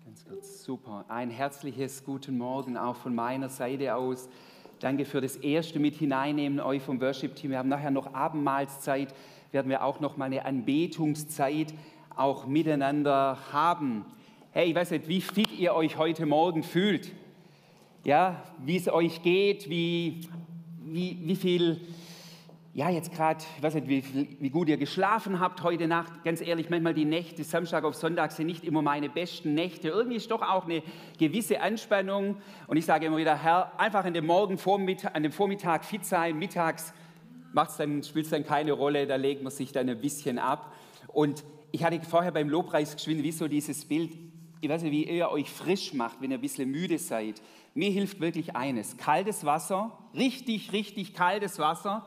Ganz kurz, super. Ein herzliches Guten Morgen auch von meiner Seite aus. Danke für das erste mit hineinnehmen euch vom Worship-Team. Wir haben nachher noch Abendmahlszeit, werden wir auch noch mal eine Anbetungszeit auch miteinander haben. Hey, ich weiß nicht, wie fit ihr euch heute Morgen fühlt. Ja, wie es euch geht, wie, wie, wie viel ja, jetzt gerade, ich weiß nicht, wie, wie, gut ihr geschlafen habt heute Nacht. Ganz ehrlich, manchmal die Nächte, Samstag auf Sonntag, sind nicht immer meine besten Nächte. Irgendwie ist doch auch eine gewisse Anspannung. Und ich sage immer wieder, Herr, einfach an dem Morgen, an dem Vormittag fit sein, mittags dann, spielt es dann keine Rolle, da legt man sich dann ein bisschen ab. Und ich hatte vorher beim Lobpreis geschwind, wie so dieses Bild, ich weiß nicht, wie ihr euch frisch macht, wenn ihr ein bisschen müde seid. Mir hilft wirklich eines, kaltes Wasser, richtig, richtig kaltes Wasser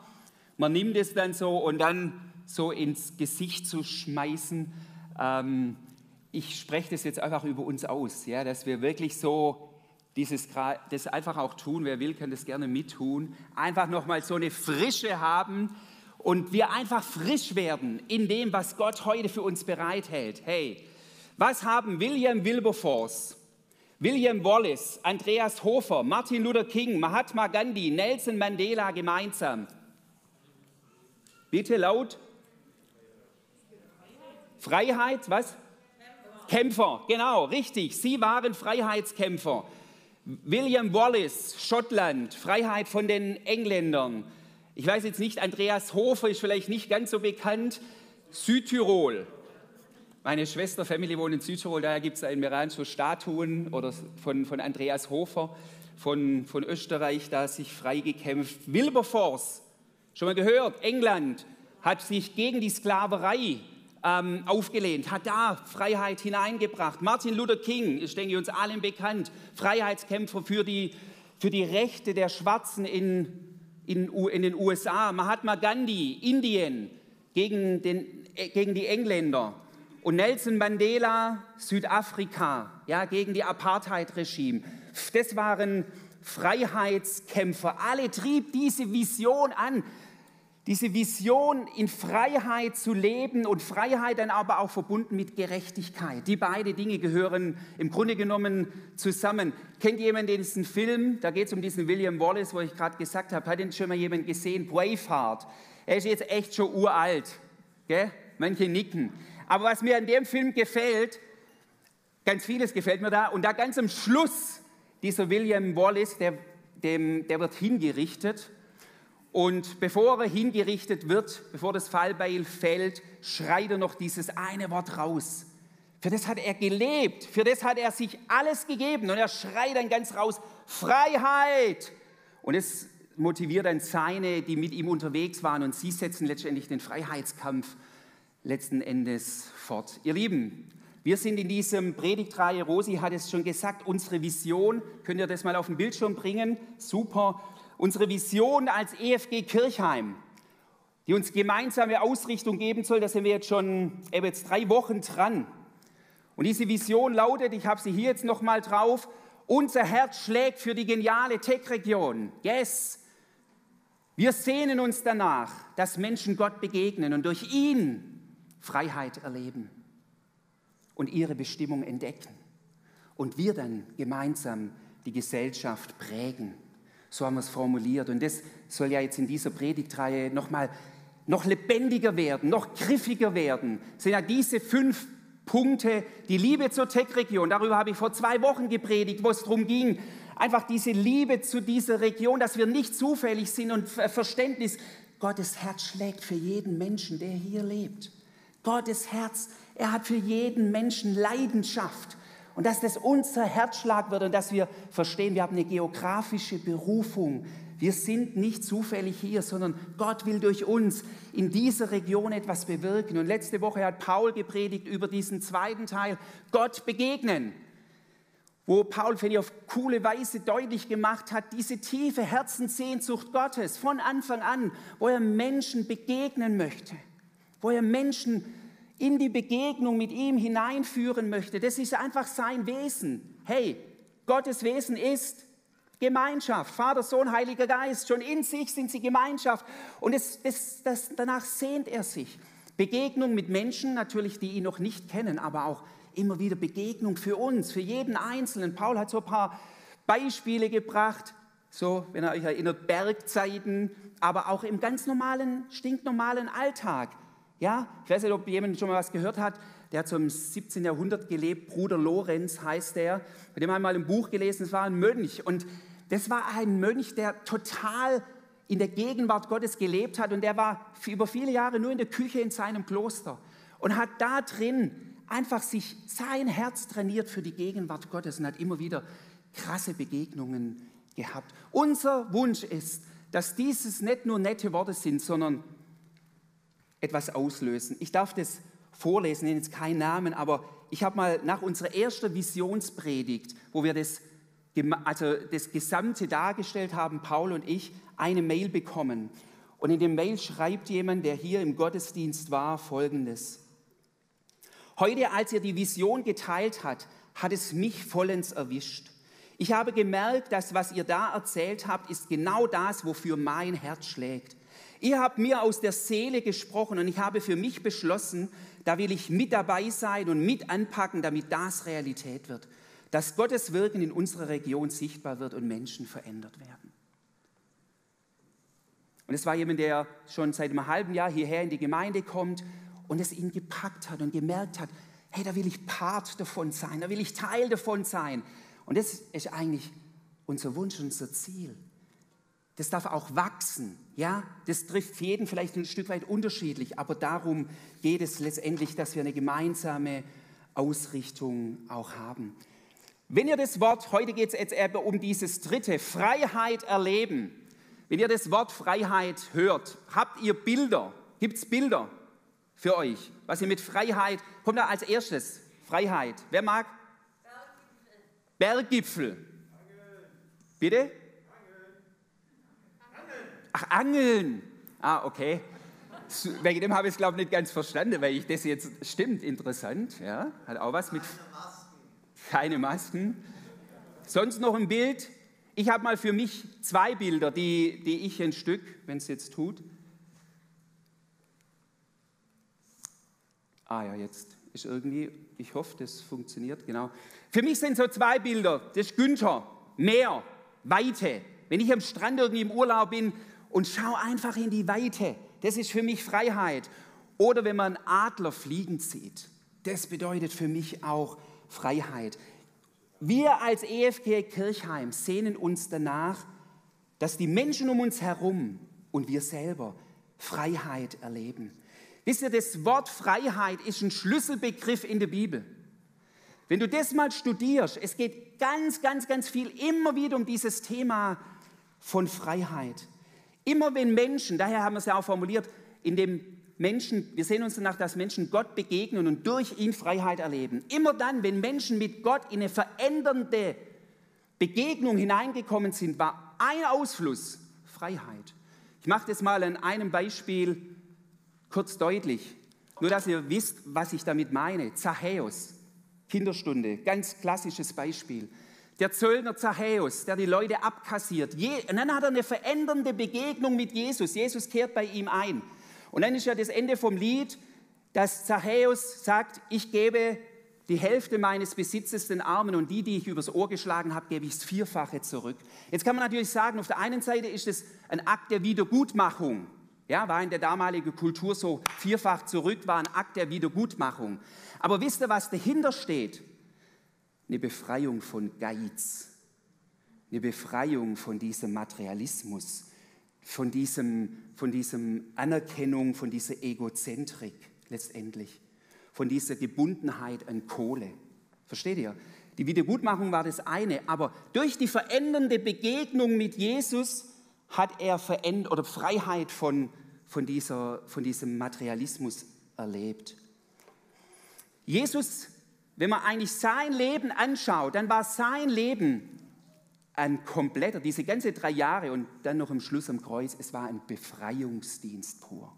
man nimmt es dann so und dann so ins Gesicht zu schmeißen. Ähm, ich spreche das jetzt einfach über uns aus, ja, dass wir wirklich so dieses, das einfach auch tun. Wer will, kann das gerne mittun. Einfach nochmal so eine Frische haben und wir einfach frisch werden in dem, was Gott heute für uns bereithält. Hey, was haben William Wilberforce, William Wallace, Andreas Hofer, Martin Luther King, Mahatma Gandhi, Nelson Mandela gemeinsam? Bitte laut. Freiheit, was? Kämpfer, genau, richtig. Sie waren Freiheitskämpfer. William Wallace, Schottland, Freiheit von den Engländern. Ich weiß jetzt nicht, Andreas Hofer ist vielleicht nicht ganz so bekannt. Südtirol. Meine Schwesterfamilie wohnt in Südtirol, daher gibt es in Meran so Statuen oder von, von Andreas Hofer von, von Österreich, da sich freigekämpft. Wilberforce, Schon mal gehört, England hat sich gegen die Sklaverei ähm, aufgelehnt, hat da Freiheit hineingebracht. Martin Luther King ist, denke ich, uns allen bekannt, Freiheitskämpfer für die, für die Rechte der Schwarzen in, in, in den USA. Mahatma Gandhi, Indien, gegen, den, äh, gegen die Engländer. Und Nelson Mandela, Südafrika, ja, gegen die Apartheid-Regime. Das waren Freiheitskämpfer. Alle trieb diese Vision an, diese Vision in Freiheit zu leben und Freiheit dann aber auch verbunden mit Gerechtigkeit. Die beiden Dinge gehören im Grunde genommen zusammen. Kennt jemand diesen Film? Da geht es um diesen William Wallace, wo ich gerade gesagt habe. Hat ihn schon mal jemand gesehen? Braveheart. Er ist jetzt echt schon uralt. Gell? Manche nicken. Aber was mir an dem Film gefällt, ganz vieles gefällt mir da. Und da ganz am Schluss, dieser William Wallace, der, dem, der wird hingerichtet und bevor er hingerichtet wird, bevor das Fallbeil fällt, schreit er noch dieses eine Wort raus. Für das hat er gelebt, für das hat er sich alles gegeben und er schreit dann ganz raus, Freiheit! Und es motiviert dann seine, die mit ihm unterwegs waren und sie setzen letztendlich den Freiheitskampf letzten Endes fort. Ihr Lieben, wir sind in diesem Predigtreihe, Rosi hat es schon gesagt, unsere Vision, könnt ihr das mal auf den Bildschirm bringen? Super unsere Vision als EFG Kirchheim, die uns gemeinsame Ausrichtung geben soll, da sind wir jetzt schon jetzt drei Wochen dran. Und diese Vision lautet, ich habe sie hier jetzt nochmal drauf, unser Herz schlägt für die geniale Tech-Region. Yes. Wir sehnen uns danach, dass Menschen Gott begegnen und durch ihn Freiheit erleben und ihre Bestimmung entdecken. Und wir dann gemeinsam die Gesellschaft prägen. So haben wir es formuliert. Und das soll ja jetzt in dieser Predigtreihe nochmal noch lebendiger werden, noch griffiger werden. Das sind ja diese fünf Punkte, die Liebe zur Tech-Region. Darüber habe ich vor zwei Wochen gepredigt, wo es darum ging, einfach diese Liebe zu dieser Region, dass wir nicht zufällig sind und Verständnis. Gottes Herz schlägt für jeden Menschen, der hier lebt. Gottes Herz, er hat für jeden Menschen Leidenschaft. Und dass das unser Herzschlag wird und dass wir verstehen, wir haben eine geografische Berufung. Wir sind nicht zufällig hier, sondern Gott will durch uns in dieser Region etwas bewirken. Und letzte Woche hat Paul gepredigt über diesen zweiten Teil, Gott begegnen, wo Paul, finde ich, auf coole Weise deutlich gemacht hat, diese tiefe Herzenssehnsucht Gottes von Anfang an, wo er Menschen begegnen möchte, wo er Menschen in die Begegnung mit ihm hineinführen möchte. Das ist einfach sein Wesen. Hey, Gottes Wesen ist Gemeinschaft. Vater, Sohn, Heiliger Geist. Schon in sich sind sie Gemeinschaft. Und das, das, das, danach sehnt er sich. Begegnung mit Menschen, natürlich, die ihn noch nicht kennen, aber auch immer wieder Begegnung für uns, für jeden Einzelnen. Paul hat so ein paar Beispiele gebracht, so, wenn ihr euch erinnert, Bergzeiten, aber auch im ganz normalen, stinknormalen Alltag. Ja, ich weiß nicht, ob jemand schon mal was gehört hat. Der hat so im 17. Jahrhundert gelebt. Bruder Lorenz heißt der. Bei dem haben wir mal ein Buch gelesen. Es war ein Mönch. Und das war ein Mönch, der total in der Gegenwart Gottes gelebt hat. Und der war über viele Jahre nur in der Küche in seinem Kloster. Und hat da drin einfach sich sein Herz trainiert für die Gegenwart Gottes und hat immer wieder krasse Begegnungen gehabt. Unser Wunsch ist, dass dieses nicht nur nette Worte sind, sondern etwas auslösen. Ich darf das vorlesen, nenne jetzt keinen Namen, aber ich habe mal nach unserer ersten Visionspredigt, wo wir das, also das Gesamte dargestellt haben, Paul und ich, eine Mail bekommen. Und in dem Mail schreibt jemand, der hier im Gottesdienst war, folgendes. Heute, als er die Vision geteilt hat, hat es mich vollends erwischt. Ich habe gemerkt, dass was ihr da erzählt habt, ist genau das, wofür mein Herz schlägt. Ihr habt mir aus der Seele gesprochen und ich habe für mich beschlossen, da will ich mit dabei sein und mit anpacken, damit das Realität wird. Dass Gottes Wirken in unserer Region sichtbar wird und Menschen verändert werden. Und es war jemand, der schon seit einem halben Jahr hierher in die Gemeinde kommt und es ihn gepackt hat und gemerkt hat, hey, da will ich Part davon sein, da will ich Teil davon sein. Und das ist eigentlich unser Wunsch, unser Ziel. Das darf auch wachsen. Ja, das trifft jeden vielleicht ein Stück weit unterschiedlich, aber darum geht es letztendlich, dass wir eine gemeinsame Ausrichtung auch haben. Wenn ihr das Wort, heute geht es jetzt eben um dieses dritte, Freiheit erleben. Wenn ihr das Wort Freiheit hört, habt ihr Bilder? Gibt es Bilder für euch? Was ihr mit Freiheit, kommt da als erstes? Freiheit. Wer mag? Berggipfel. Berggipfel. Bitte? Ach, Angeln. Ah, okay. Wegen dem habe ich es, glaube ich, nicht ganz verstanden, weil ich das jetzt stimmt. Interessant. Ja, hat auch was mit. Keine Masken. Keine Masken. Sonst noch ein Bild. Ich habe mal für mich zwei Bilder, die, die ich ein Stück, wenn es jetzt tut. Ah ja, jetzt ist irgendwie, ich hoffe, das funktioniert, genau. Für mich sind so zwei Bilder. Das ist Günther, Meer, Weite. Wenn ich am Strand irgendwie im Urlaub bin und schau einfach in die Weite. Das ist für mich Freiheit. Oder wenn man Adler fliegen sieht, das bedeutet für mich auch Freiheit. Wir als EFG Kirchheim sehnen uns danach, dass die Menschen um uns herum und wir selber Freiheit erleben. Wisst ihr, das Wort Freiheit ist ein Schlüsselbegriff in der Bibel. Wenn du das mal studierst, es geht ganz, ganz, ganz viel immer wieder um dieses Thema von Freiheit. Immer wenn Menschen, daher haben wir es ja auch formuliert, in dem Menschen, wir sehen uns danach, dass Menschen Gott begegnen und durch ihn Freiheit erleben. Immer dann, wenn Menschen mit Gott in eine verändernde Begegnung hineingekommen sind, war ein Ausfluss Freiheit. Ich mache das mal an einem Beispiel kurz deutlich, nur dass ihr wisst, was ich damit meine. Zachäus, Kinderstunde, ganz klassisches Beispiel. Der Zöllner Zachäus, der die Leute abkassiert. und dann hat er eine verändernde Begegnung mit Jesus. Jesus kehrt bei ihm ein. Und dann ist ja das Ende vom Lied, dass Zachäus sagt, ich gebe die Hälfte meines Besitzes den Armen und die, die ich übers Ohr geschlagen habe, gebe ich das Vierfache zurück. Jetzt kann man natürlich sagen, auf der einen Seite ist es ein Akt der Wiedergutmachung. Ja, war in der damaligen Kultur so vierfach zurück, war ein Akt der Wiedergutmachung. Aber wisst ihr, was dahinter steht? Eine Befreiung von Geiz, eine Befreiung von diesem Materialismus, von diesem, von diesem Anerkennung, von dieser Egozentrik letztendlich, von dieser Gebundenheit an Kohle. Versteht ihr? Die Wiedergutmachung war das eine, aber durch die verändernde Begegnung mit Jesus hat er Veränd oder Freiheit von, von, dieser, von diesem Materialismus erlebt. Jesus wenn man eigentlich sein Leben anschaut, dann war sein Leben ein kompletter, diese ganze drei Jahre und dann noch am Schluss am Kreuz, es war ein Befreiungsdienst pur.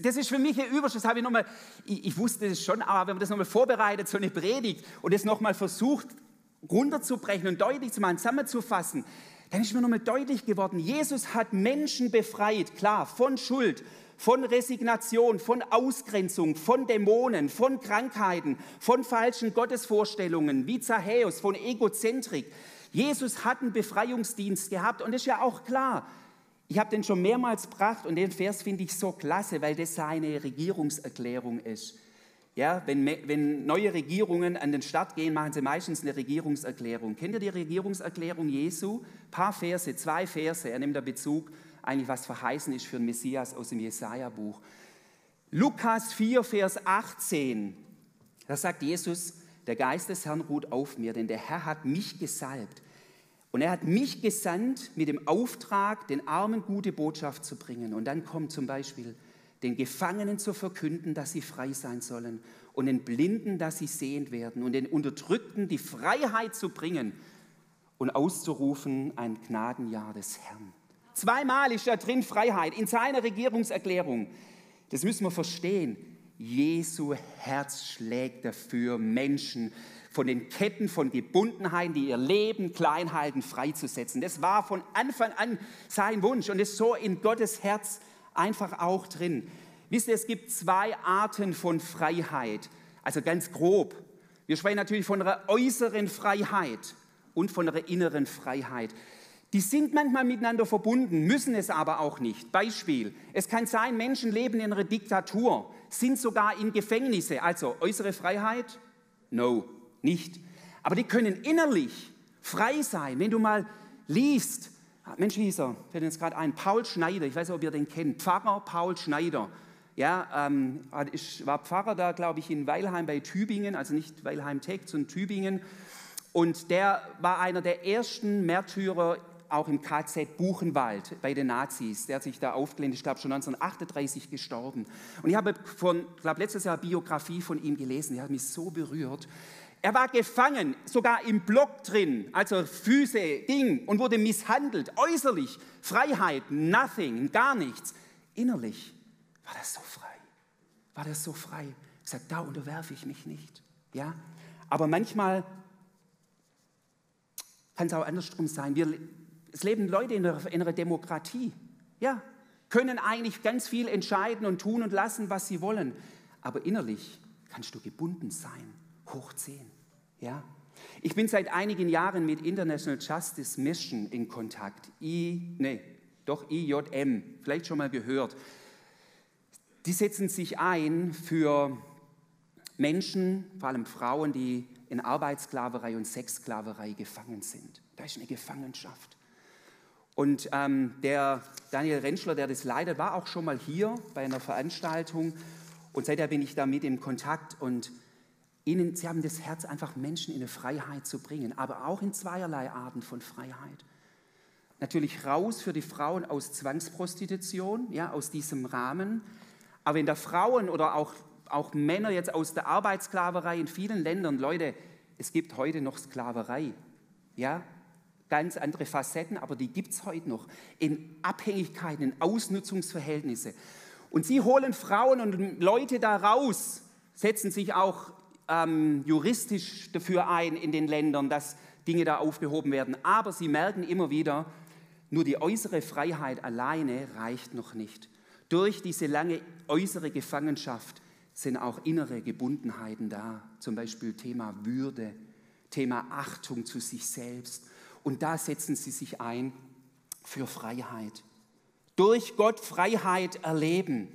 Das ist für mich ein Überschuss, habe ich nochmal, ich, ich wusste es schon, aber wenn man das nochmal vorbereitet, so eine Predigt und es nochmal versucht runterzubrechen und deutlich zu machen, zusammenzufassen, dann ist mir nochmal deutlich geworden, Jesus hat Menschen befreit, klar, von Schuld, von Resignation, von Ausgrenzung, von Dämonen, von Krankheiten, von falschen Gottesvorstellungen, wie Zachäus, von Egozentrik. Jesus hat einen Befreiungsdienst gehabt und das ist ja auch klar. Ich habe den schon mehrmals gebracht und den Vers finde ich so klasse, weil das seine Regierungserklärung ist. Ja, wenn, wenn neue Regierungen an den Start gehen, machen sie meistens eine Regierungserklärung. Kennt ihr die Regierungserklärung Jesu? Ein paar Verse, zwei Verse. Er nimmt da Bezug eigentlich was verheißen ist für den Messias aus dem Jesaja-Buch. Lukas 4, Vers 18, da sagt Jesus, der Geist des Herrn ruht auf mir, denn der Herr hat mich gesalbt. Und er hat mich gesandt mit dem Auftrag, den Armen gute Botschaft zu bringen. Und dann kommt zum Beispiel, den Gefangenen zu verkünden, dass sie frei sein sollen und den Blinden, dass sie sehend werden und den Unterdrückten die Freiheit zu bringen und auszurufen ein Gnadenjahr des Herrn. Zweimal ist da drin Freiheit in seiner Regierungserklärung. Das müssen wir verstehen. Jesu Herz schlägt dafür, Menschen von den Ketten von Gebundenheiten, die ihr Leben klein halten, freizusetzen. Das war von Anfang an sein Wunsch und ist so in Gottes Herz einfach auch drin. Wisst ihr, es gibt zwei Arten von Freiheit, also ganz grob. Wir sprechen natürlich von einer äußeren Freiheit und von einer inneren Freiheit. Die sind manchmal miteinander verbunden, müssen es aber auch nicht. Beispiel, es kann sein, Menschen leben in einer Diktatur, sind sogar in Gefängnisse. Also äußere Freiheit? No, nicht. Aber die können innerlich frei sein. Wenn du mal liest, ah, Mensch, wie hieß er? Fällt uns gerade ein, Paul Schneider, ich weiß nicht, ob ihr den kennt, Pfarrer Paul Schneider. Ja, ähm, ich war Pfarrer da, glaube ich, in Weilheim bei Tübingen, also nicht Weilheim-Tech, sondern Tübingen. Und der war einer der ersten Märtyrer auch im KZ Buchenwald bei den Nazis. Der hat sich da aufgelehnt, ich glaube schon 1938 gestorben. Und ich habe von, ich glaube letztes Jahr Biografie von ihm gelesen, die hat mich so berührt. Er war gefangen, sogar im Block drin, also Füße, Ding, und wurde misshandelt, äußerlich, Freiheit, nothing, gar nichts. Innerlich war das so frei, war das so frei. Ich sage, da unterwerfe ich mich nicht. Ja? Aber manchmal kann es auch andersrum sein. Wir es leben Leute in einer, in einer Demokratie. Ja, können eigentlich ganz viel entscheiden und tun und lassen, was sie wollen. Aber innerlich kannst du gebunden sein, hoch 10. Ja? Ich bin seit einigen Jahren mit International Justice Mission in Kontakt. I, nee, doch IJM, vielleicht schon mal gehört. Die setzen sich ein für Menschen, vor allem Frauen, die in Arbeitssklaverei und Sexsklaverei gefangen sind. Da ist eine Gefangenschaft. Und ähm, der Daniel Rentschler, der das leitet, war auch schon mal hier bei einer Veranstaltung. Und seither bin ich da mit im Kontakt. Und ihnen, sie haben das Herz, einfach Menschen in eine Freiheit zu bringen, aber auch in zweierlei Arten von Freiheit. Natürlich raus für die Frauen aus Zwangsprostitution, ja, aus diesem Rahmen. Aber wenn da Frauen oder auch, auch Männer jetzt aus der Arbeitssklaverei in vielen Ländern, Leute, es gibt heute noch Sklaverei. Ja, ganz andere Facetten, aber die gibt es heute noch in Abhängigkeiten, in Ausnutzungsverhältnisse. Und sie holen Frauen und Leute da raus, setzen sich auch ähm, juristisch dafür ein in den Ländern, dass Dinge da aufgehoben werden. Aber sie merken immer wieder, nur die äußere Freiheit alleine reicht noch nicht. Durch diese lange äußere Gefangenschaft sind auch innere Gebundenheiten da, zum Beispiel Thema Würde, Thema Achtung zu sich selbst und da setzen sie sich ein für Freiheit. Durch Gott Freiheit erleben.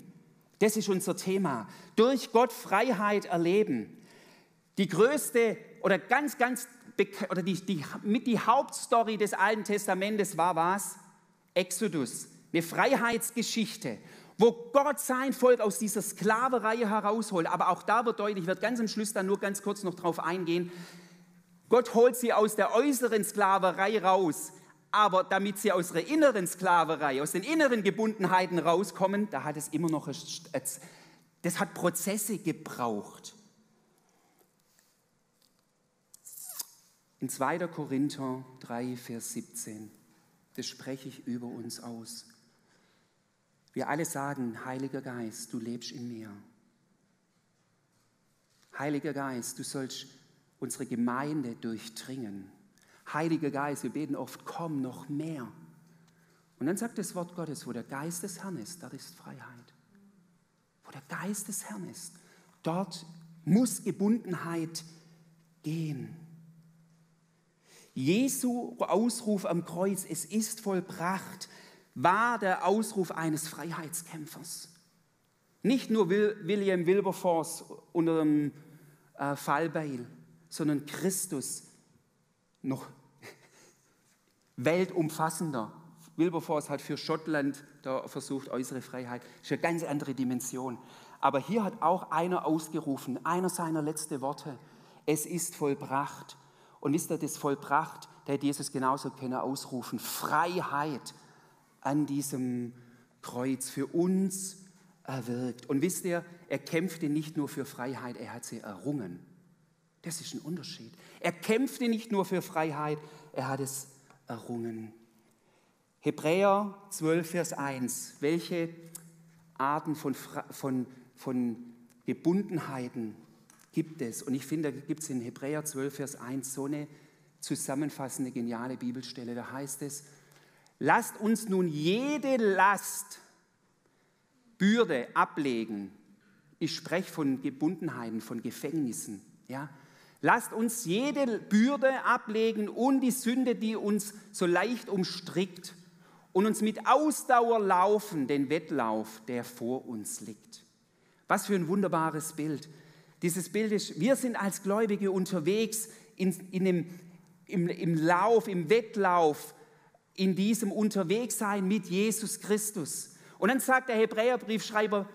Das ist unser Thema. Durch Gott Freiheit erleben. Die größte oder ganz, ganz, oder die, die, mit die Hauptstory des Alten Testamentes war was? Exodus. Eine Freiheitsgeschichte, wo Gott sein Volk aus dieser Sklaverei herausholt. Aber auch da wird deutlich, ich werde ganz am Schluss dann nur ganz kurz noch drauf eingehen, Gott holt sie aus der äußeren Sklaverei raus, aber damit sie aus ihrer inneren Sklaverei, aus den inneren Gebundenheiten rauskommen, da hat es immer noch, das hat Prozesse gebraucht. In 2. Korinther 3, Vers 17, das spreche ich über uns aus. Wir alle sagen, Heiliger Geist, du lebst in mir. Heiliger Geist, du sollst unsere Gemeinde durchdringen. Heiliger Geist, wir beten oft, komm noch mehr. Und dann sagt das Wort Gottes, wo der Geist des Herrn ist, da ist Freiheit. der Geist des Herrn ist, dort muss Gebundenheit gehen. Jesu Ausruf am Kreuz, es ist vollbracht, war der Ausruf eines Freiheitskämpfers. Nicht nur William Wilberforce unter dem äh, Fallbeil, sondern Christus noch weltumfassender. Wilberforce hat für Schottland da versucht, äußere Freiheit. Das ist eine ganz andere Dimension. Aber hier hat auch einer ausgerufen, einer seiner letzten Worte, es ist vollbracht. Und wisst ihr, das vollbracht, der hätte Jesus genauso können ausrufen, Freiheit an diesem Kreuz für uns erwirkt. Und wisst ihr, er kämpfte nicht nur für Freiheit, er hat sie errungen. Das ist ein Unterschied. Er kämpfte nicht nur für Freiheit, er hat es errungen. Hebräer 12, Vers 1. Welche Arten von, von, von Gebundenheiten gibt es? Und ich finde, da gibt es in Hebräer 12, Vers 1 so eine zusammenfassende, geniale Bibelstelle. Da heißt es, lasst uns nun jede Last, Bürde ablegen. Ich spreche von Gebundenheiten, von Gefängnissen. Ja? Lasst uns jede Bürde ablegen und die Sünde, die uns so leicht umstrickt und uns mit Ausdauer laufen den Wettlauf, der vor uns liegt. Was für ein wunderbares Bild. Dieses Bild ist, wir sind als Gläubige unterwegs in, in dem, im, im Lauf, im Wettlauf, in diesem Unterwegssein mit Jesus Christus. Und dann sagt der Hebräerbriefschreiber,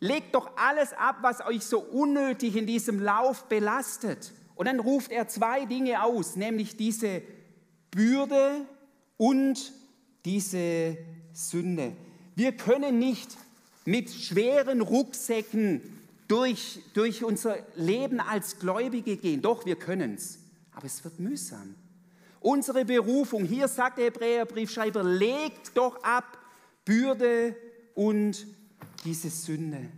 legt doch alles ab, was euch so unnötig in diesem Lauf belastet. Und dann ruft er zwei Dinge aus, nämlich diese Bürde und diese Sünde. Wir können nicht mit schweren Rucksäcken durch, durch unser Leben als Gläubige gehen. Doch, wir können es. Aber es wird mühsam. Unsere Berufung, hier sagt der Hebräerbriefschreiber, legt doch ab Bürde und diese Sünde.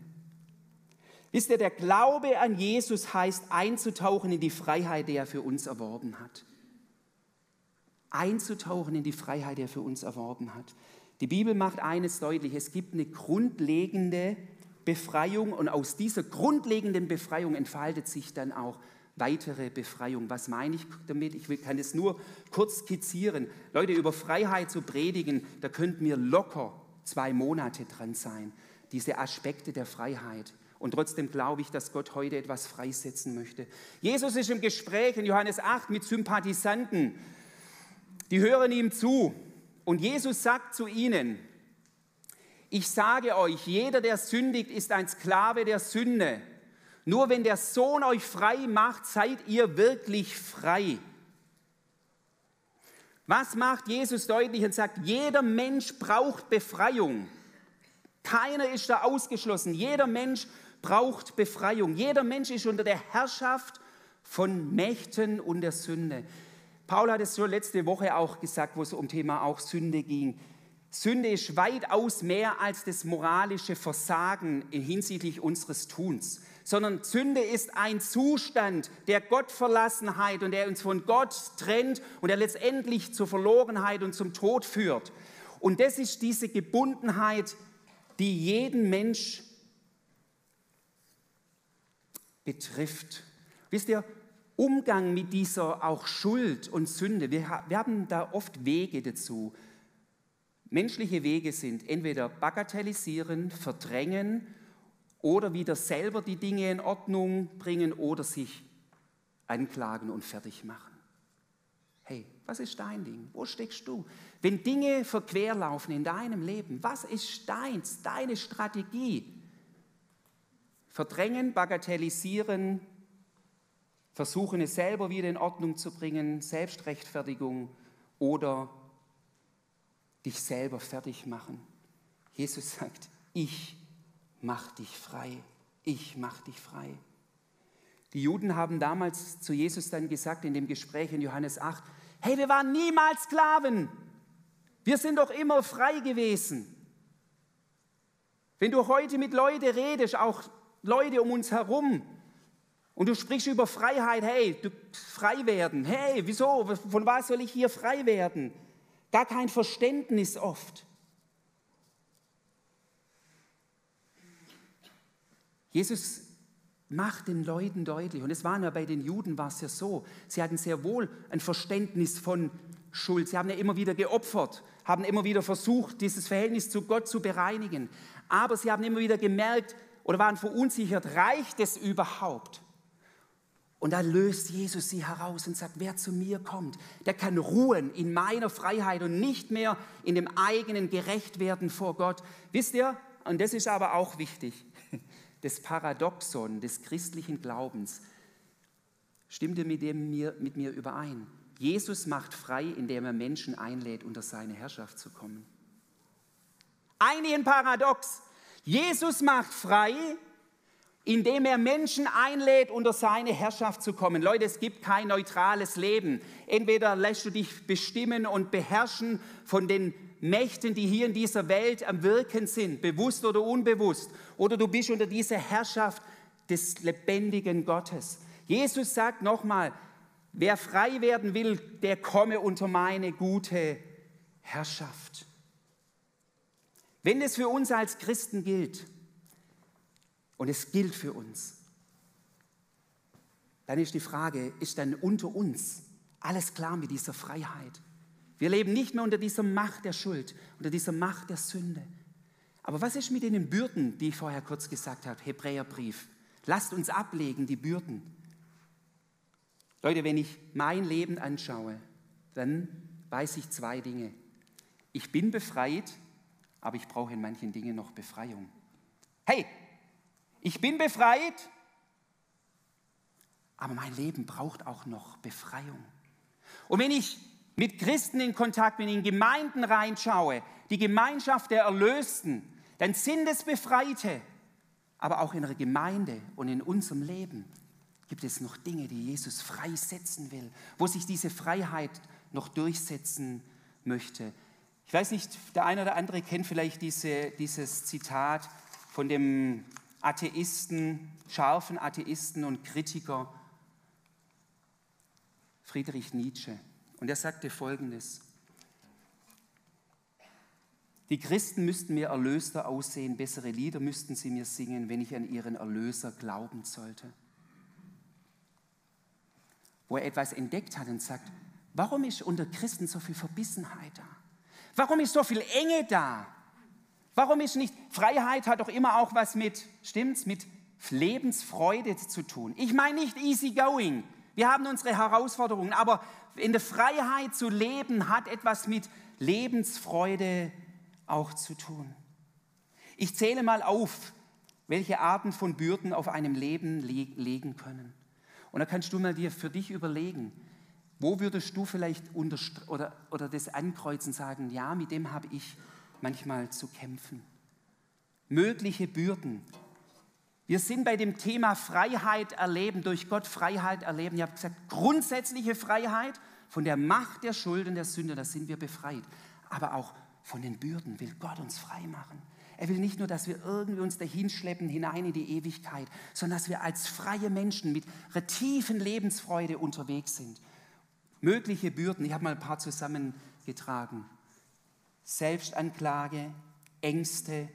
Wisst ihr, der Glaube an Jesus heißt einzutauchen in die Freiheit, die er für uns erworben hat. Einzutauchen in die Freiheit, die er für uns erworben hat. Die Bibel macht eines deutlich, es gibt eine grundlegende Befreiung und aus dieser grundlegenden Befreiung entfaltet sich dann auch weitere Befreiung. Was meine ich damit? Ich kann es nur kurz skizzieren. Leute, über Freiheit zu predigen, da könnten wir locker zwei Monate dran sein. Diese Aspekte der Freiheit. Und trotzdem glaube ich, dass Gott heute etwas freisetzen möchte. Jesus ist im Gespräch in Johannes 8 mit Sympathisanten. Die hören ihm zu. Und Jesus sagt zu ihnen, ich sage euch, jeder, der sündigt, ist ein Sklave der Sünde. Nur wenn der Sohn euch frei macht, seid ihr wirklich frei. Was macht Jesus deutlich und sagt, jeder Mensch braucht Befreiung. Keiner ist da ausgeschlossen. Jeder Mensch braucht Befreiung. Jeder Mensch ist unter der Herrschaft von Mächten und der Sünde. Paul hat es so letzte Woche auch gesagt, wo es um Thema auch Sünde ging. Sünde ist weitaus mehr als das moralische Versagen hinsichtlich unseres Tuns sondern Sünde ist ein Zustand der Gottverlassenheit und der uns von Gott trennt und der letztendlich zur Verlorenheit und zum Tod führt. Und das ist diese Gebundenheit, die jeden Mensch betrifft. Wisst ihr, Umgang mit dieser auch Schuld und Sünde, wir, haben da oft Wege dazu. Menschliche Wege sind entweder bagatellisieren, verdrängen oder wieder selber die Dinge in Ordnung bringen oder sich anklagen und fertig machen. Hey, was ist dein Ding? Wo steckst du? Wenn Dinge verquer laufen in deinem Leben, was ist deins, deine Strategie? Verdrängen, bagatellisieren, versuchen es selber wieder in Ordnung zu bringen, Selbstrechtfertigung oder dich selber fertig machen. Jesus sagt, ich mach dich frei, ich mach dich frei. Die Juden haben damals zu Jesus dann gesagt in dem Gespräch in Johannes 8, hey, wir waren niemals Sklaven, wir sind doch immer frei gewesen. Wenn du heute mit Leuten redest, auch Leute um uns herum, und du sprichst über Freiheit, hey, du frei werden, hey, wieso, von was soll ich hier frei werden? Gar kein Verständnis oft. Jesus macht den Leuten deutlich, und es war ja bei den Juden war es ja so, sie hatten sehr wohl ein Verständnis von Schuld. Sie haben ja immer wieder geopfert, haben immer wieder versucht, dieses Verhältnis zu Gott zu bereinigen. Aber sie haben immer wieder gemerkt oder waren verunsichert, reicht es überhaupt? Und da löst Jesus sie heraus und sagt, wer zu mir kommt, der kann ruhen in meiner Freiheit und nicht mehr in dem eigenen Gerechtwerden vor Gott. Wisst ihr, und das ist aber auch wichtig, das Paradoxon des christlichen Glaubens, stimmt ihr mit, dem, mit mir überein? Jesus macht frei, indem er Menschen einlädt, unter seine Herrschaft zu kommen. Einigen Paradox. Jesus macht frei, indem er Menschen einlädt, unter seine Herrschaft zu kommen. Leute, es gibt kein neutrales Leben. Entweder lässt du dich bestimmen und beherrschen von den Mächten, die hier in dieser Welt am Wirken sind, bewusst oder unbewusst, oder du bist unter dieser Herrschaft des lebendigen Gottes. Jesus sagt nochmal, wer frei werden will, der komme unter meine gute Herrschaft. Wenn es für uns als Christen gilt, und es gilt für uns. Dann ist die Frage, ist dann unter uns alles klar mit dieser Freiheit? Wir leben nicht mehr unter dieser Macht der Schuld, unter dieser Macht der Sünde. Aber was ist mit den Bürden, die ich vorher kurz gesagt habe? Hebräerbrief. Lasst uns ablegen die Bürden. Leute, wenn ich mein Leben anschaue, dann weiß ich zwei Dinge. Ich bin befreit, aber ich brauche in manchen Dingen noch Befreiung. Hey, ich bin befreit, aber mein Leben braucht auch noch Befreiung. Und wenn ich mit Christen in Kontakt bin, in Gemeinden reinschaue, die Gemeinschaft der Erlösten, dann sind es Befreite. Aber auch in der Gemeinde und in unserem Leben gibt es noch Dinge, die Jesus freisetzen will, wo sich diese Freiheit noch durchsetzen möchte. Ich weiß nicht, der eine oder andere kennt vielleicht diese, dieses Zitat von dem Atheisten, scharfen Atheisten und Kritiker Friedrich Nietzsche. Und er sagte Folgendes. Die Christen müssten mir erlöster aussehen, bessere Lieder müssten sie mir singen, wenn ich an ihren Erlöser glauben sollte. Wo er etwas entdeckt hat und sagt, warum ist unter Christen so viel Verbissenheit da? Warum ist so viel Enge da? Warum ist nicht, Freiheit hat doch immer auch was mit, stimmt's, mit Lebensfreude zu tun. Ich meine nicht easy going. Wir haben unsere Herausforderungen, aber in der Freiheit zu leben hat etwas mit Lebensfreude auch zu tun. Ich zähle mal auf, welche Arten von Bürden auf einem Leben legen können. Und da kannst du mal dir für dich überlegen, wo würdest du vielleicht oder, oder das ankreuzen, sagen, ja, mit dem habe ich manchmal zu kämpfen. Mögliche Bürden. Wir sind bei dem Thema Freiheit erleben, durch Gott Freiheit erleben. Ich habe gesagt, grundsätzliche Freiheit von der Macht der Schuld und der Sünde, da sind wir befreit. Aber auch von den Bürden will Gott uns frei machen. Er will nicht nur, dass wir irgendwie uns dahin schleppen hinein in die Ewigkeit, sondern dass wir als freie Menschen mit einer tiefen Lebensfreude unterwegs sind. Mögliche Bürden, ich habe mal ein paar zusammengetragen. Selbstanklage, Ängste,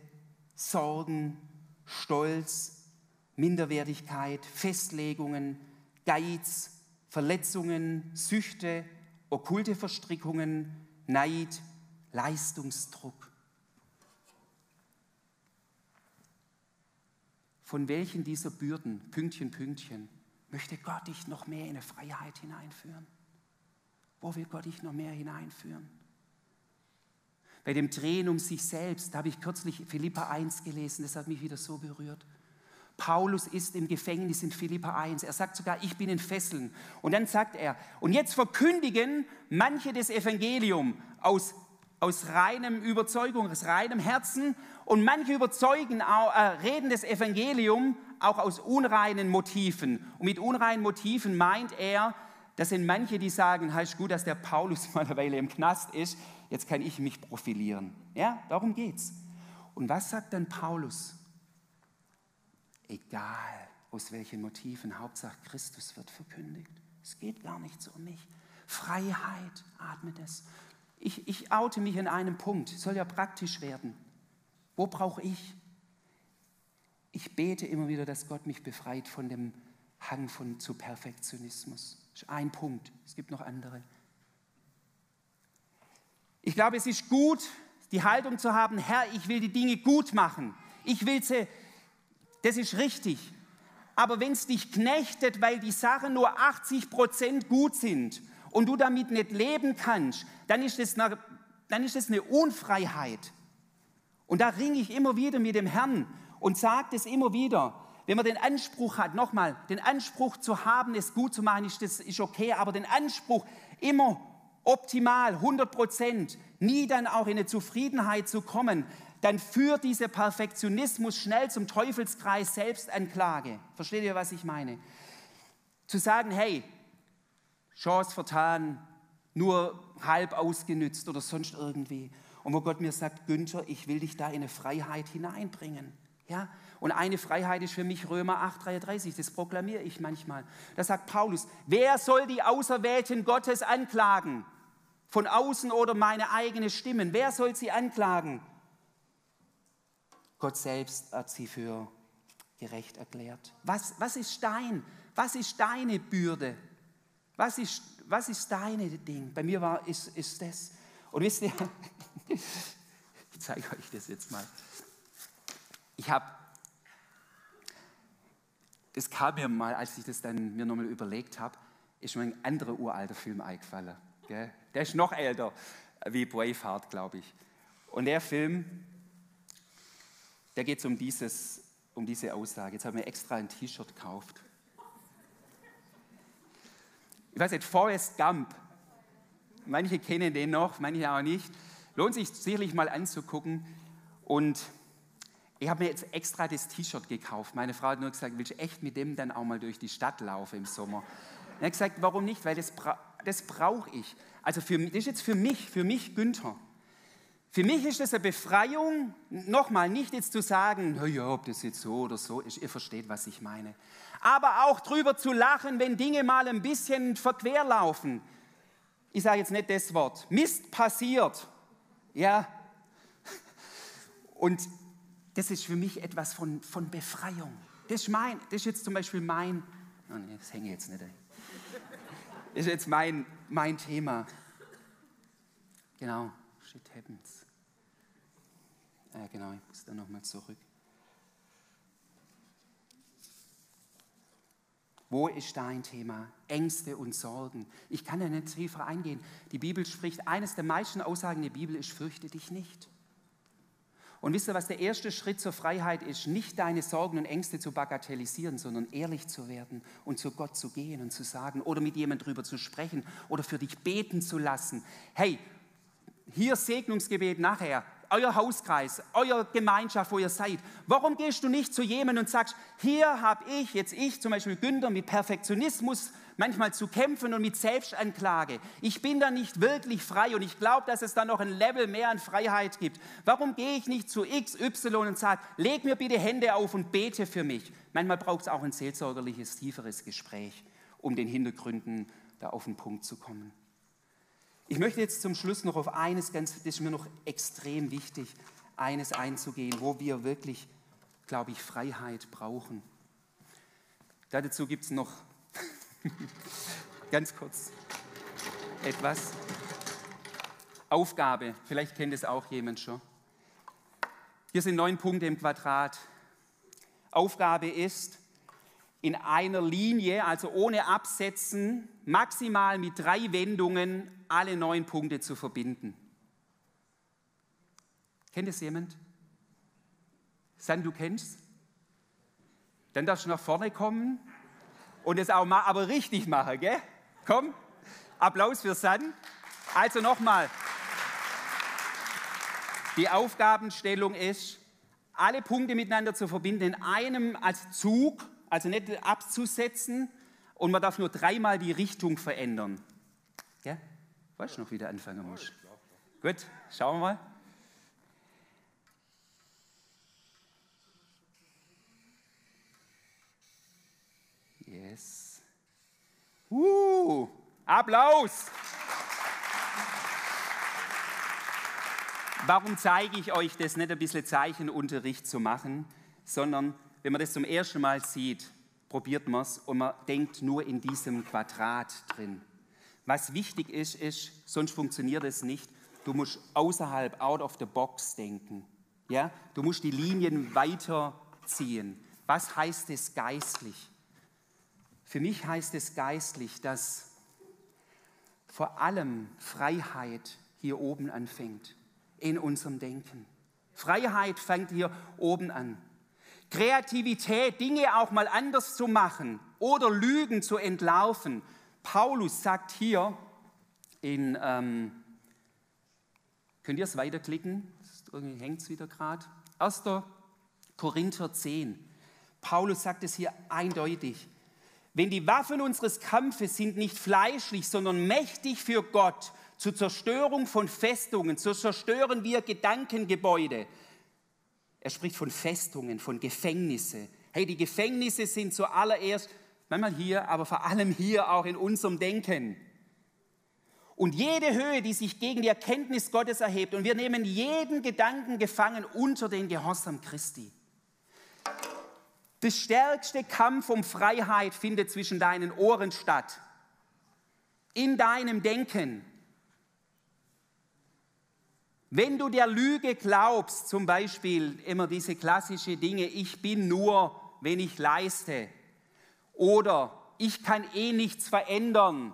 Sorgen, Stolz, Minderwertigkeit, Festlegungen, Geiz, Verletzungen, Süchte, okkulte Verstrickungen, Neid, Leistungsdruck. Von welchen dieser Bürden, Pünktchen, Pünktchen, möchte Gott dich noch mehr in eine Freiheit hineinführen? Wo will Gott dich noch mehr hineinführen? Bei dem Drehen um sich selbst, da habe ich kürzlich Philippa 1 gelesen, das hat mich wieder so berührt. Paulus ist im Gefängnis in Philippa 1. Er sagt sogar, ich bin in Fesseln. Und dann sagt er, und jetzt verkündigen manche das Evangelium aus, aus reinem Überzeugung, aus reinem Herzen. Und manche überzeugen, äh, reden das Evangelium auch aus unreinen Motiven. Und mit unreinen Motiven meint er, das sind manche, die sagen, heißt gut, dass der Paulus mal eine Weile im Knast ist jetzt kann ich mich profilieren. Ja, darum geht's. Und was sagt dann Paulus? Egal aus welchen Motiven, Hauptsache Christus wird verkündigt. Es geht gar nicht so um mich. Freiheit, atmet es. Ich, ich oute mich in einem Punkt, soll ja praktisch werden. Wo brauche ich? ich bete immer wieder, dass Gott mich befreit von dem Hang von, zu Perfektionismus. Das ist ein Punkt. Es gibt noch andere. Ich glaube, es ist gut, die Haltung zu haben, Herr, ich will die Dinge gut machen. Ich will sie, das ist richtig. Aber wenn es dich knechtet, weil die Sachen nur 80 Prozent gut sind und du damit nicht leben kannst, dann ist das eine, dann ist das eine Unfreiheit. Und da ringe ich immer wieder mit dem Herrn und sage das immer wieder. Wenn man den Anspruch hat, nochmal, den Anspruch zu haben, es gut zu machen, ist das ist okay, aber den Anspruch immer optimal, 100 Prozent, nie dann auch in eine Zufriedenheit zu kommen, dann führt dieser Perfektionismus schnell zum Teufelskreis Selbstanklage. Versteht ihr, was ich meine? Zu sagen, hey, Chance vertan, nur halb ausgenützt oder sonst irgendwie. Und wo Gott mir sagt, Günther, ich will dich da in eine Freiheit hineinbringen. Ja? Und eine Freiheit ist für mich Römer 8,33, das proklamiere ich manchmal. Da sagt Paulus, wer soll die Auserwählten Gottes anklagen? Von außen oder meine eigenen Stimmen? Wer soll sie anklagen? Gott selbst hat sie für gerecht erklärt. Was, was ist dein, was ist deine Bürde? Was ist, was ist deine Ding? Bei mir war, ist, ist das. Und wisst ihr, ich zeige euch das jetzt mal. Ich habe, das kam mir mal, als ich das dann mir nochmal überlegt habe, ist mir ein anderer uralter Film eingefallen. Gell? Der ist noch älter wie Braveheart, glaube ich. Und der Film, der geht um, um diese Aussage. Jetzt habe ich mir extra ein T-Shirt gekauft. Ich weiß nicht, Forrest Gump. Manche kennen den noch, manche auch nicht. Lohnt sich sicherlich mal anzugucken. Und ich habe mir jetzt extra das T-Shirt gekauft. Meine Frau hat nur gesagt, willst du echt mit dem dann auch mal durch die Stadt laufen im Sommer? Und er hat gesagt, warum nicht? Weil das, bra das brauche ich. Also für, das ist jetzt für mich, für mich Günther. Für mich ist das eine Befreiung, nochmal nicht jetzt zu sagen, ja, ob das jetzt so oder so ist, ihr versteht, was ich meine. Aber auch drüber zu lachen, wenn Dinge mal ein bisschen verquer laufen. Ich sage jetzt nicht das Wort. Mist passiert. Ja. Und das ist für mich etwas von, von Befreiung. Das ist, mein, das ist jetzt zum Beispiel mein, oh nee, das hänge jetzt nicht ein. Das ist jetzt mein, mein Thema. Genau, shit happens. Äh, genau, ich muss da nochmal zurück. Wo ist dein Thema? Ängste und Sorgen. Ich kann da nicht tiefer eingehen. Die Bibel spricht, eines der meisten Aussagen der Bibel ist, fürchte dich nicht. Und wisst ihr, was der erste Schritt zur Freiheit ist? Nicht deine Sorgen und Ängste zu bagatellisieren, sondern ehrlich zu werden und zu Gott zu gehen und zu sagen oder mit jemandem drüber zu sprechen oder für dich beten zu lassen. Hey, hier Segnungsgebet nachher, euer Hauskreis, eure Gemeinschaft, wo ihr seid. Warum gehst du nicht zu jemandem und sagst, hier habe ich, jetzt ich zum Beispiel Günther, mit Perfektionismus manchmal zu kämpfen und mit Selbstanklage. Ich bin da nicht wirklich frei und ich glaube, dass es da noch ein Level mehr an Freiheit gibt. Warum gehe ich nicht zu X, Y und sage, leg mir bitte Hände auf und bete für mich? Manchmal braucht es auch ein seelsorgerliches, tieferes Gespräch, um den Hintergründen da auf den Punkt zu kommen. Ich möchte jetzt zum Schluss noch auf eines ganz, das ist mir noch extrem wichtig, eines einzugehen, wo wir wirklich, glaube ich, Freiheit brauchen. Dazu gibt es noch ganz kurz etwas. Aufgabe, vielleicht kennt es auch jemand schon. Hier sind neun Punkte im Quadrat. Aufgabe ist, in einer Linie, also ohne Absetzen, maximal mit drei Wendungen alle neun Punkte zu verbinden. Kennt es jemand? San, du kennst? Dann darfst du nach vorne kommen und es auch mal, aber richtig machen, gell? Komm, Applaus für San. Also nochmal. Die Aufgabenstellung ist, alle Punkte miteinander zu verbinden in einem als Zug, also nicht abzusetzen, und man darf nur dreimal die Richtung verändern. Weißt du noch, wie der anfangen muss? Gut, schauen wir mal. Yes. Uh, Applaus! Warum zeige ich euch das nicht ein bisschen Zeichenunterricht zu machen, sondern wenn man das zum ersten Mal sieht, probiert man es und man denkt nur in diesem Quadrat drin. Was wichtig ist, ist, sonst funktioniert es nicht, du musst außerhalb, out of the box denken. Ja? Du musst die Linien weiterziehen. Was heißt es geistlich? Für mich heißt es geistlich, dass vor allem Freiheit hier oben anfängt, in unserem Denken. Freiheit fängt hier oben an. Kreativität, Dinge auch mal anders zu machen oder Lügen zu entlaufen. Paulus sagt hier in, ähm, könnt ihr es weiterklicken? Irgendwie hängt es wieder gerade. 1. Korinther 10. Paulus sagt es hier eindeutig. Wenn die Waffen unseres Kampfes sind nicht fleischlich, sondern mächtig für Gott, zur Zerstörung von Festungen, zu zerstören wir Gedankengebäude. Er spricht von Festungen, von Gefängnisse. Hey, die Gefängnisse sind zuallererst, manchmal hier, aber vor allem hier auch in unserem Denken. Und jede Höhe, die sich gegen die Erkenntnis Gottes erhebt, und wir nehmen jeden Gedanken gefangen unter den Gehorsam Christi. Das stärkste Kampf um Freiheit findet zwischen deinen Ohren statt. In deinem Denken. Wenn du der Lüge glaubst, zum Beispiel immer diese klassische Dinge, ich bin nur, wenn ich leiste, oder ich kann eh nichts verändern,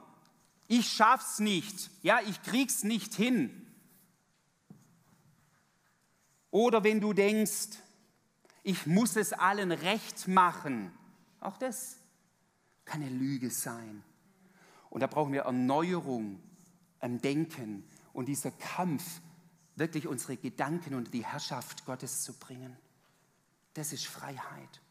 ich schaff's nicht, ja, ich krieg's nicht hin. Oder wenn du denkst, ich muss es allen recht machen, auch das kann eine Lüge sein. Und da brauchen wir Erneuerung am Denken und dieser Kampf, wirklich unsere Gedanken unter die Herrschaft Gottes zu bringen. Das ist Freiheit.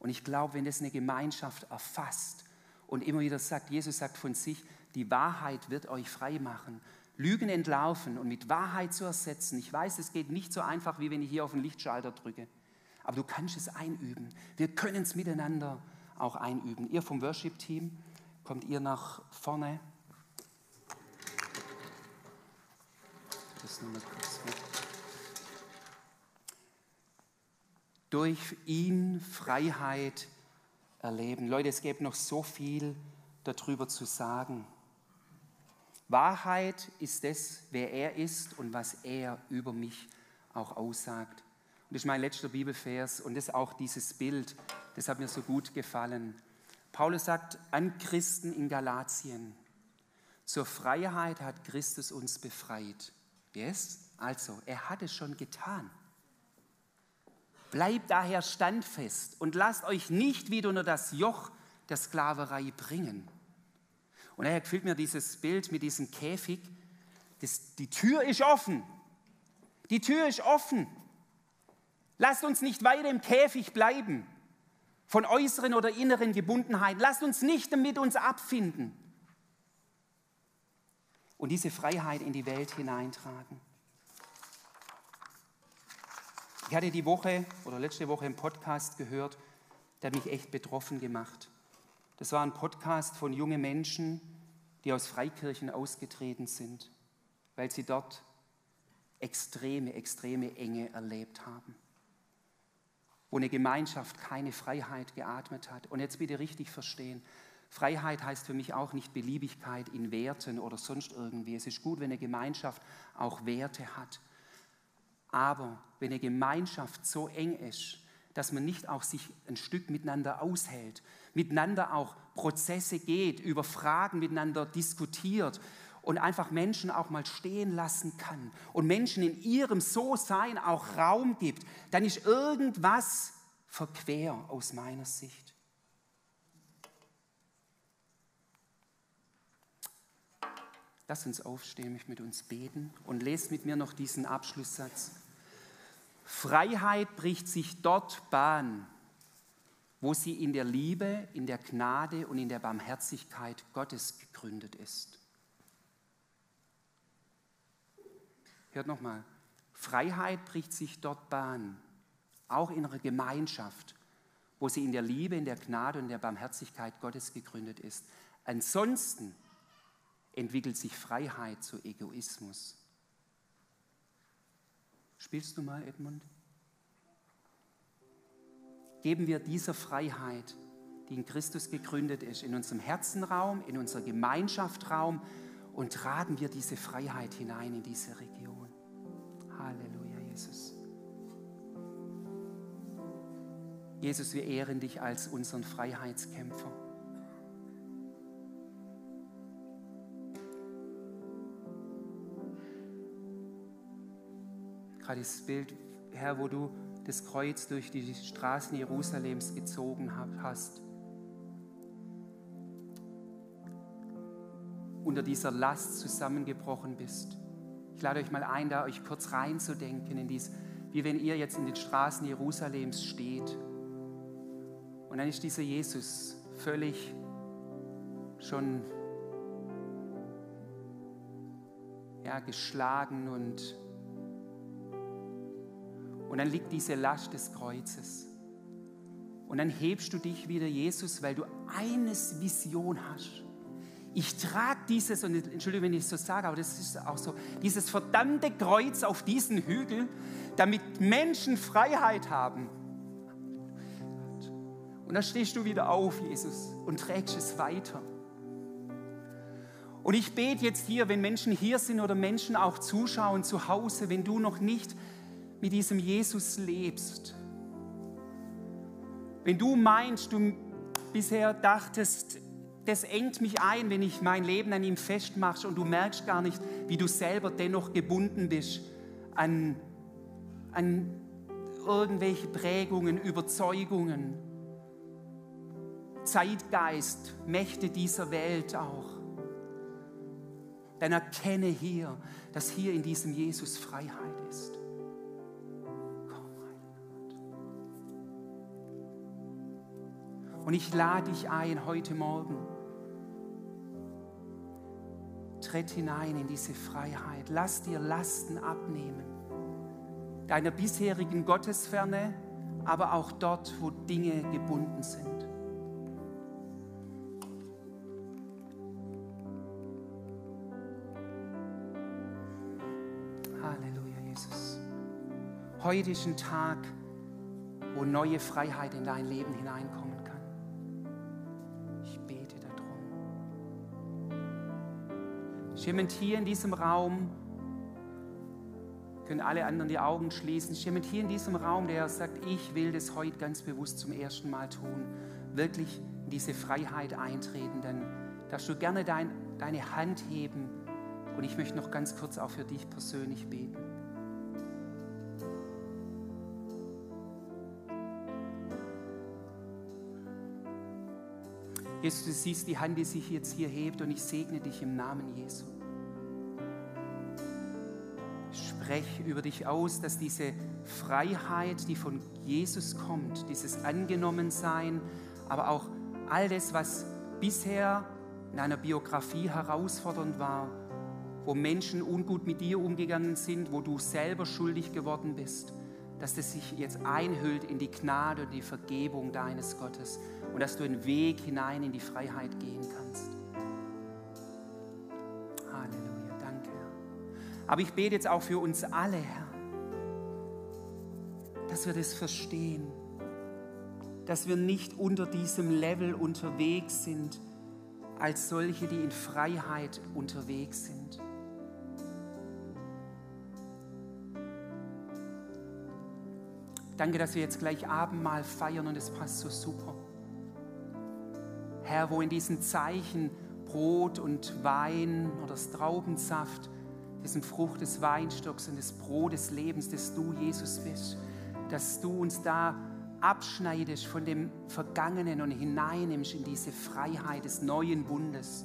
Und ich glaube, wenn das eine Gemeinschaft erfasst und immer wieder sagt, Jesus sagt von sich, die Wahrheit wird euch frei machen. Lügen entlaufen und mit Wahrheit zu ersetzen. Ich weiß, es geht nicht so einfach, wie wenn ich hier auf den Lichtschalter drücke. Aber du kannst es einüben. Wir können es miteinander auch einüben. Ihr vom Worship-Team, kommt ihr nach vorne? Das nochmal kurz weg. Durch ihn Freiheit erleben. Leute, es gäbe noch so viel darüber zu sagen. Wahrheit ist das, wer er ist und was er über mich auch aussagt. Und das ist mein letzter Bibelvers und das ist auch dieses Bild, das hat mir so gut gefallen. Paulus sagt an Christen in Galatien, zur Freiheit hat Christus uns befreit. Yes? Also, er hat es schon getan. Bleibt daher standfest und lasst euch nicht wieder unter das Joch der Sklaverei bringen. Und daher gefällt mir dieses Bild mit diesem Käfig. Das, die Tür ist offen. Die Tür ist offen. Lasst uns nicht weiter im Käfig bleiben von äußeren oder inneren Gebundenheiten. Lasst uns nicht damit uns abfinden und diese Freiheit in die Welt hineintragen. Ich hatte die Woche oder letzte Woche einen Podcast gehört, der hat mich echt betroffen gemacht. Das war ein Podcast von jungen Menschen, die aus Freikirchen ausgetreten sind, weil sie dort extreme, extreme Enge erlebt haben. Wo eine Gemeinschaft keine Freiheit geatmet hat. Und jetzt bitte richtig verstehen, Freiheit heißt für mich auch nicht Beliebigkeit in Werten oder sonst irgendwie. Es ist gut, wenn eine Gemeinschaft auch Werte hat. Aber wenn eine Gemeinschaft so eng ist, dass man nicht auch sich ein Stück miteinander aushält, miteinander auch Prozesse geht, über Fragen miteinander diskutiert und einfach Menschen auch mal stehen lassen kann und Menschen in ihrem So-Sein auch Raum gibt, dann ist irgendwas verquer aus meiner Sicht. Lass uns aufstehen, ich mit uns beten und lest mit mir noch diesen Abschlusssatz. Freiheit bricht sich dort Bahn, wo sie in der Liebe, in der Gnade und in der Barmherzigkeit Gottes gegründet ist. Hört nochmal, Freiheit bricht sich dort Bahn, auch in einer Gemeinschaft, wo sie in der Liebe, in der Gnade und der Barmherzigkeit Gottes gegründet ist. Ansonsten entwickelt sich Freiheit zu Egoismus. Spielst du mal, Edmund? geben wir dieser Freiheit, die in Christus gegründet ist, in unserem Herzenraum, in unser Gemeinschaftsraum und tragen wir diese Freiheit hinein in diese Region. Halleluja, Jesus. Jesus, wir ehren dich als unseren Freiheitskämpfer. Gerade das Bild, Herr, wo du das Kreuz durch die Straßen Jerusalems gezogen hast. Unter dieser Last zusammengebrochen bist. Ich lade euch mal ein, da euch kurz reinzudenken in dies, wie wenn ihr jetzt in den Straßen Jerusalems steht und dann ist dieser Jesus völlig schon ja, geschlagen und, und dann liegt diese Last des Kreuzes. Und dann hebst du dich wieder, Jesus, weil du eines Vision hast. Ich trage dieses, und Entschuldigung, wenn ich es so sage, aber das ist auch so, dieses verdammte Kreuz auf diesen Hügel, damit Menschen Freiheit haben. Und dann stehst du wieder auf, Jesus, und trägst es weiter. Und ich bete jetzt hier, wenn Menschen hier sind oder Menschen auch zuschauen zu Hause, wenn du noch nicht mit diesem Jesus lebst, wenn du meinst, du bisher dachtest, das engt mich ein, wenn ich mein Leben an ihm festmache und du merkst gar nicht, wie du selber dennoch gebunden bist an, an irgendwelche Prägungen, Überzeugungen, Zeitgeist, Mächte dieser Welt auch, dann erkenne hier, dass hier in diesem Jesus Freiheit ist. Und ich lade dich ein heute Morgen. Tritt hinein in diese Freiheit. Lass dir Lasten abnehmen. Deiner bisherigen Gottesferne, aber auch dort, wo Dinge gebunden sind. Heute ist ein Tag, wo neue Freiheit in dein Leben hineinkommen kann. Jemand hier in diesem Raum, können alle anderen die Augen schließen, jemand hier in diesem Raum, der sagt, ich will das heute ganz bewusst zum ersten Mal tun, wirklich in diese Freiheit eintreten, dann darfst du gerne dein, deine Hand heben und ich möchte noch ganz kurz auch für dich persönlich beten. Jesus, du siehst die Hand, die sich jetzt hier hebt und ich segne dich im Namen Jesu. Sprech über dich aus, dass diese Freiheit, die von Jesus kommt, dieses Angenommensein, aber auch all das, was bisher in einer Biografie herausfordernd war, wo Menschen ungut mit dir umgegangen sind, wo du selber schuldig geworden bist, dass das sich jetzt einhüllt in die Gnade und die Vergebung deines Gottes und dass du einen Weg hinein in die Freiheit gehen kannst. Aber ich bete jetzt auch für uns alle, Herr, dass wir das verstehen, dass wir nicht unter diesem Level unterwegs sind, als solche, die in Freiheit unterwegs sind. Danke, dass wir jetzt gleich Abendmahl feiern und es passt so super. Herr, wo in diesen Zeichen Brot und Wein oder das Traubensaft, diesem Frucht des Weinstocks und des Brot des Lebens, das du, Jesus, bist, dass du uns da abschneidest von dem Vergangenen und hineinnimmst in diese Freiheit des neuen Bundes.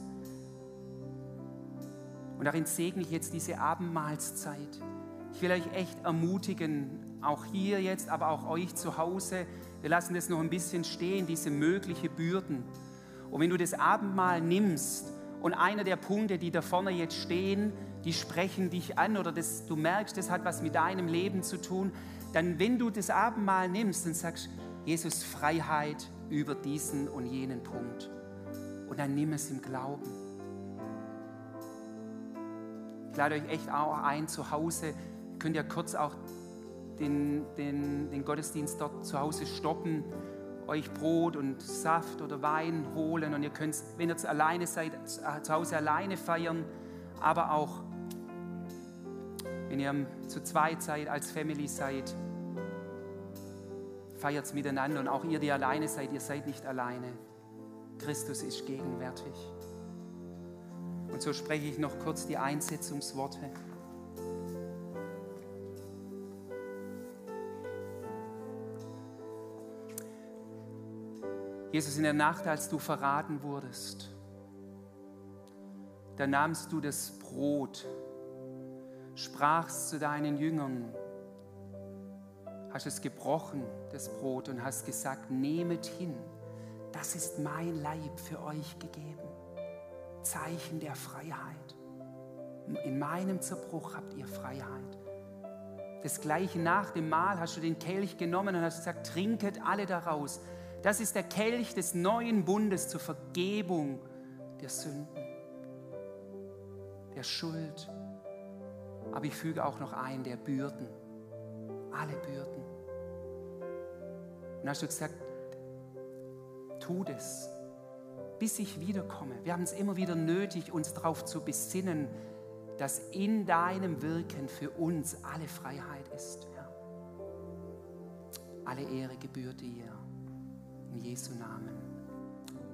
Und darin segne ich jetzt diese Abendmahlszeit. Ich will euch echt ermutigen, auch hier jetzt, aber auch euch zu Hause. Wir lassen das noch ein bisschen stehen, diese mögliche Bürden. Und wenn du das Abendmahl nimmst und einer der Punkte, die da vorne jetzt stehen, die sprechen dich an oder das, du merkst, das hat was mit deinem Leben zu tun, dann wenn du das Abendmahl nimmst und sagst, Jesus, Freiheit über diesen und jenen Punkt. Und dann nimm es im Glauben. Ich lade euch echt auch ein zu Hause, könnt ihr kurz auch den, den, den Gottesdienst dort zu Hause stoppen, euch Brot und Saft oder Wein holen und ihr könnt, wenn ihr alleine seid, zu Hause alleine feiern, aber auch wenn ihr zu zweit seid, als Family seid, feiert es miteinander und auch ihr, die alleine seid, ihr seid nicht alleine. Christus ist gegenwärtig. Und so spreche ich noch kurz die Einsetzungsworte. Jesus, in der Nacht, als du verraten wurdest, da nahmst du das Brot, sprachst zu deinen Jüngern, hast es gebrochen, das Brot, und hast gesagt, nehmet hin, das ist mein Leib für euch gegeben. Zeichen der Freiheit. In meinem Zerbruch habt ihr Freiheit. Das gleiche nach dem Mahl hast du den Kelch genommen und hast gesagt, trinket alle daraus. Das ist der Kelch des neuen Bundes zur Vergebung der Sünden, der Schuld. Aber ich füge auch noch ein, der Bürden. Alle Bürden. Und hast du gesagt, tu das, bis ich wiederkomme. Wir haben es immer wieder nötig, uns darauf zu besinnen, dass in deinem Wirken für uns alle Freiheit ist. Ja. Alle Ehre gebührt dir. In Jesu Namen.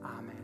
Amen.